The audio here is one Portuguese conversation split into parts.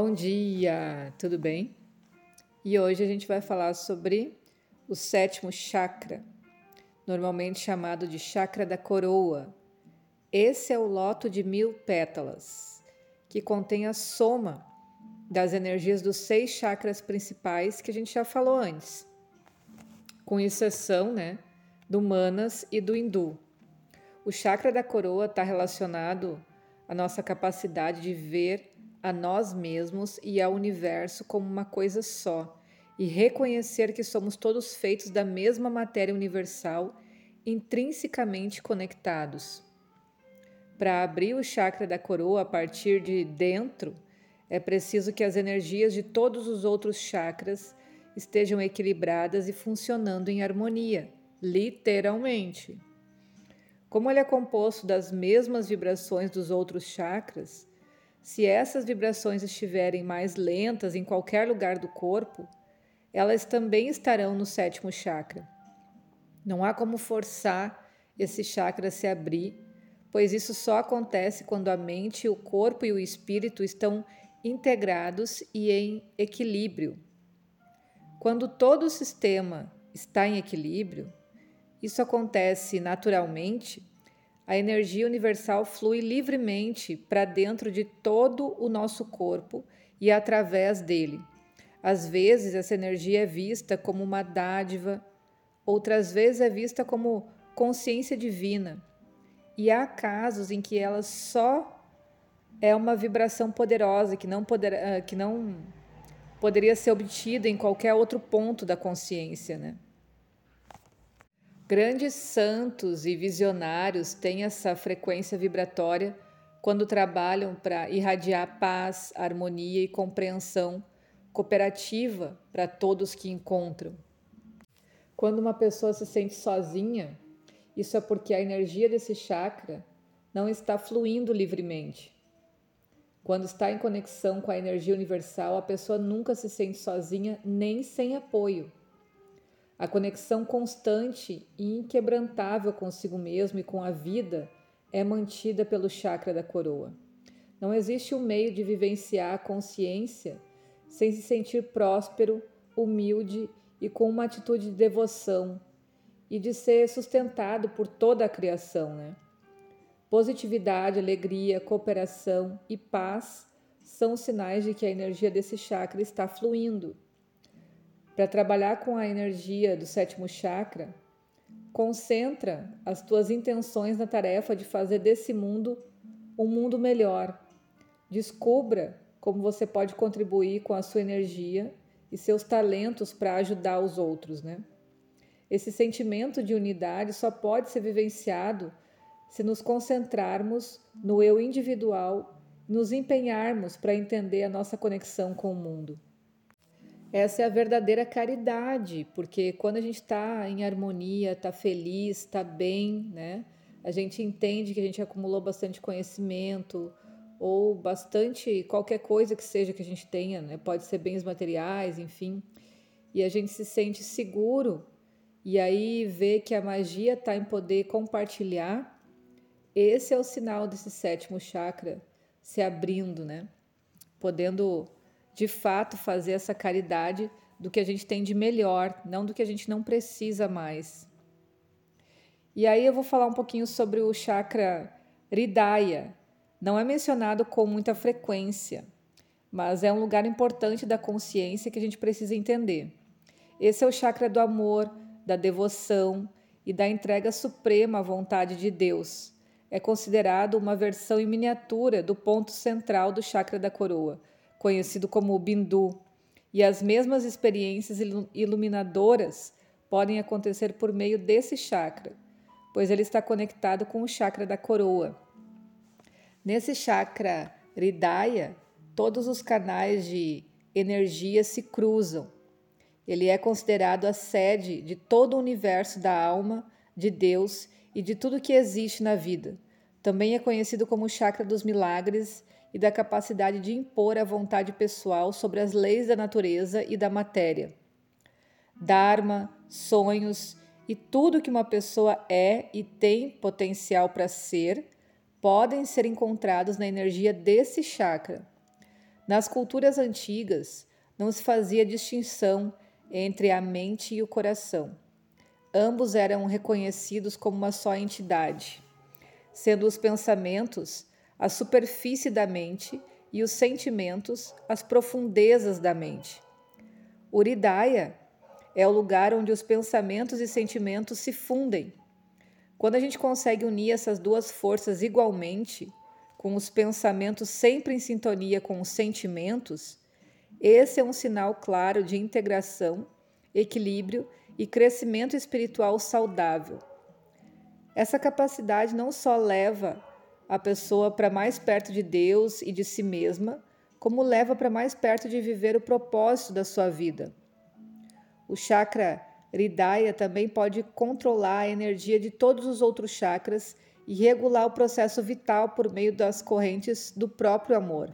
Bom dia, tudo bem? E hoje a gente vai falar sobre o sétimo chakra, normalmente chamado de chakra da coroa. Esse é o loto de mil pétalas, que contém a soma das energias dos seis chakras principais que a gente já falou antes, com exceção né, do Manas e do Hindu. O chakra da coroa está relacionado à nossa capacidade de ver a nós mesmos e ao universo como uma coisa só e reconhecer que somos todos feitos da mesma matéria universal, intrinsecamente conectados. Para abrir o chakra da coroa a partir de dentro, é preciso que as energias de todos os outros chakras estejam equilibradas e funcionando em harmonia, literalmente. Como ele é composto das mesmas vibrações dos outros chakras, se essas vibrações estiverem mais lentas em qualquer lugar do corpo, elas também estarão no sétimo chakra. Não há como forçar esse chakra a se abrir, pois isso só acontece quando a mente, o corpo e o espírito estão integrados e em equilíbrio. Quando todo o sistema está em equilíbrio, isso acontece naturalmente a energia universal flui livremente para dentro de todo o nosso corpo e através dele. Às vezes, essa energia é vista como uma dádiva, outras vezes é vista como consciência divina. E há casos em que ela só é uma vibração poderosa que não, poder, ah, que não poderia ser obtida em qualquer outro ponto da consciência, né? Grandes santos e visionários têm essa frequência vibratória quando trabalham para irradiar paz, harmonia e compreensão cooperativa para todos que encontram. Quando uma pessoa se sente sozinha, isso é porque a energia desse chakra não está fluindo livremente. Quando está em conexão com a energia universal, a pessoa nunca se sente sozinha nem sem apoio. A conexão constante e inquebrantável consigo mesmo e com a vida é mantida pelo chakra da coroa. Não existe um meio de vivenciar a consciência sem se sentir próspero, humilde e com uma atitude de devoção e de ser sustentado por toda a criação, né? Positividade, alegria, cooperação e paz são sinais de que a energia desse chakra está fluindo para trabalhar com a energia do sétimo chakra, concentra as tuas intenções na tarefa de fazer desse mundo um mundo melhor. Descubra como você pode contribuir com a sua energia e seus talentos para ajudar os outros, né? Esse sentimento de unidade só pode ser vivenciado se nos concentrarmos no eu individual, nos empenharmos para entender a nossa conexão com o mundo. Essa é a verdadeira caridade, porque quando a gente está em harmonia, está feliz, está bem, né? A gente entende que a gente acumulou bastante conhecimento ou bastante qualquer coisa que seja que a gente tenha, né? Pode ser bens materiais, enfim. E a gente se sente seguro e aí vê que a magia está em poder compartilhar. Esse é o sinal desse sétimo chakra se abrindo, né? Podendo de fato fazer essa caridade do que a gente tem de melhor, não do que a gente não precisa mais. E aí eu vou falar um pouquinho sobre o chakra Hridaya. Não é mencionado com muita frequência, mas é um lugar importante da consciência que a gente precisa entender. Esse é o chakra do amor, da devoção e da entrega suprema à vontade de Deus. É considerado uma versão em miniatura do ponto central do chakra da coroa, conhecido como Bindu, e as mesmas experiências iluminadoras podem acontecer por meio desse chakra, pois ele está conectado com o chakra da coroa. Nesse chakra Hridaya, todos os canais de energia se cruzam. Ele é considerado a sede de todo o universo da alma, de Deus e de tudo que existe na vida. Também é conhecido como o chakra dos milagres e da capacidade de impor a vontade pessoal sobre as leis da natureza e da matéria. Dharma, sonhos e tudo que uma pessoa é e tem potencial para ser podem ser encontrados na energia desse chakra. Nas culturas antigas, não se fazia distinção entre a mente e o coração. Ambos eram reconhecidos como uma só entidade, sendo os pensamentos a superfície da mente e os sentimentos as profundezas da mente. Uridaya é o lugar onde os pensamentos e sentimentos se fundem. Quando a gente consegue unir essas duas forças igualmente, com os pensamentos sempre em sintonia com os sentimentos, esse é um sinal claro de integração, equilíbrio e crescimento espiritual saudável. Essa capacidade não só leva a pessoa para mais perto de Deus e de si mesma, como leva para mais perto de viver o propósito da sua vida. O chakra Hridaya também pode controlar a energia de todos os outros chakras e regular o processo vital por meio das correntes do próprio amor.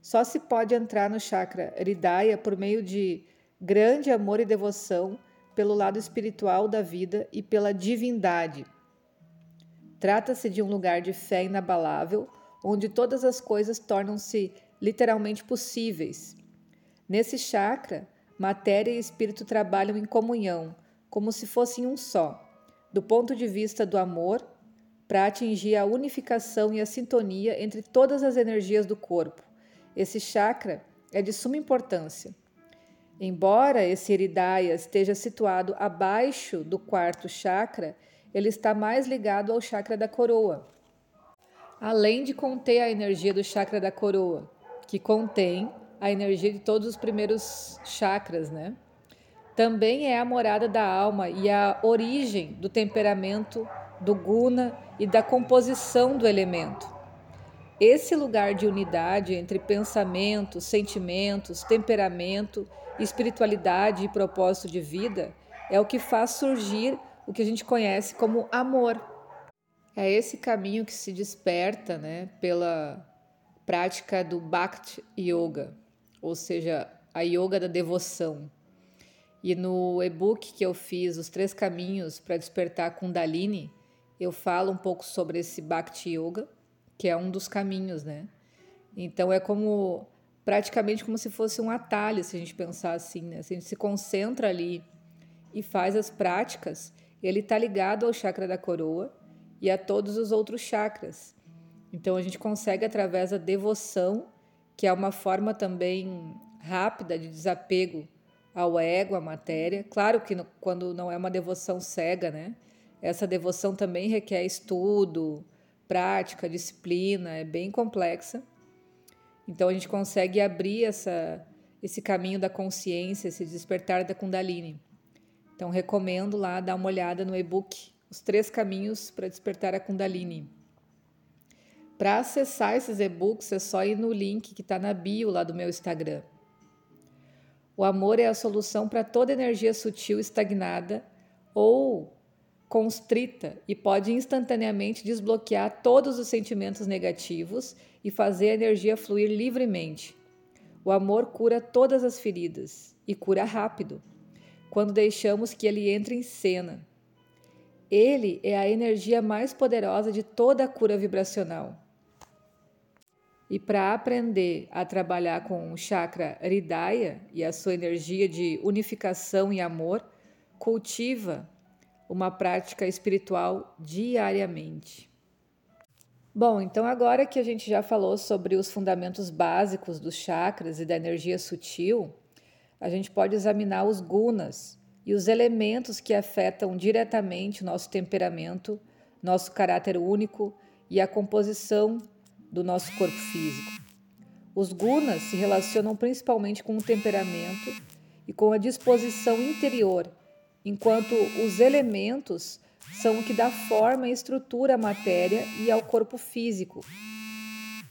Só se pode entrar no chakra Hridaya por meio de grande amor e devoção pelo lado espiritual da vida e pela divindade. Trata-se de um lugar de fé inabalável, onde todas as coisas tornam-se literalmente possíveis. Nesse chakra, matéria e espírito trabalham em comunhão, como se fossem um só, do ponto de vista do amor para atingir a unificação e a sintonia entre todas as energias do corpo. Esse chakra é de suma importância. Embora esse Iridaya esteja situado abaixo do quarto chakra, ele está mais ligado ao chakra da coroa. Além de conter a energia do chakra da coroa, que contém a energia de todos os primeiros chakras, né? Também é a morada da alma e a origem do temperamento do guna e da composição do elemento. Esse lugar de unidade entre pensamento, sentimentos, temperamento, espiritualidade e propósito de vida é o que faz surgir o que a gente conhece como amor. É esse caminho que se desperta né, pela prática do Bhakti Yoga, ou seja, a yoga da devoção. E no e-book que eu fiz, Os Três Caminhos para Despertar Kundalini, eu falo um pouco sobre esse Bhakti Yoga, que é um dos caminhos, né? Então é como praticamente como se fosse um atalho, se a gente pensar assim, né? Se a gente se concentra ali e faz as práticas, ele está ligado ao chakra da coroa e a todos os outros chakras. Então a gente consegue através da devoção, que é uma forma também rápida de desapego ao ego, à matéria. Claro que no, quando não é uma devoção cega, né? Essa devoção também requer estudo, prática, disciplina, é bem complexa. Então a gente consegue abrir essa, esse caminho da consciência, esse despertar da Kundalini. Então recomendo lá dar uma olhada no e-book Os Três Caminhos para Despertar a Kundalini. Para acessar esses e-books é só ir no link que está na bio lá do meu Instagram. O amor é a solução para toda energia sutil estagnada ou constrita e pode instantaneamente desbloquear todos os sentimentos negativos e fazer a energia fluir livremente. O amor cura todas as feridas e cura rápido, quando deixamos que ele entre em cena. Ele é a energia mais poderosa de toda a cura vibracional. E para aprender a trabalhar com o chakra Hridaya e a sua energia de unificação e amor, cultiva uma prática espiritual diariamente. Bom, então agora que a gente já falou sobre os fundamentos básicos dos chakras e da energia sutil, a gente pode examinar os gunas e os elementos que afetam diretamente o nosso temperamento, nosso caráter único e a composição do nosso corpo físico. Os gunas se relacionam principalmente com o temperamento e com a disposição interior enquanto os elementos são o que dá forma e estrutura à matéria e ao corpo físico.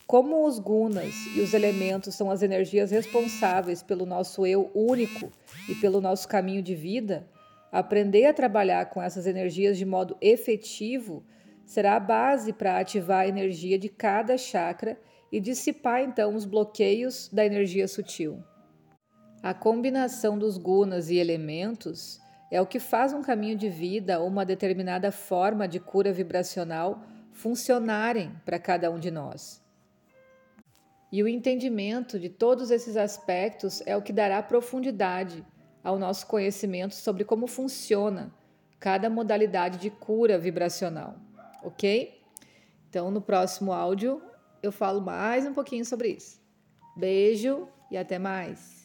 Como os gunas e os elementos são as energias responsáveis pelo nosso eu único e pelo nosso caminho de vida, aprender a trabalhar com essas energias de modo efetivo será a base para ativar a energia de cada chakra e dissipar então os bloqueios da energia sutil. A combinação dos gunas e elementos é o que faz um caminho de vida ou uma determinada forma de cura vibracional funcionarem para cada um de nós. E o entendimento de todos esses aspectos é o que dará profundidade ao nosso conhecimento sobre como funciona cada modalidade de cura vibracional, ok? Então, no próximo áudio, eu falo mais um pouquinho sobre isso. Beijo e até mais!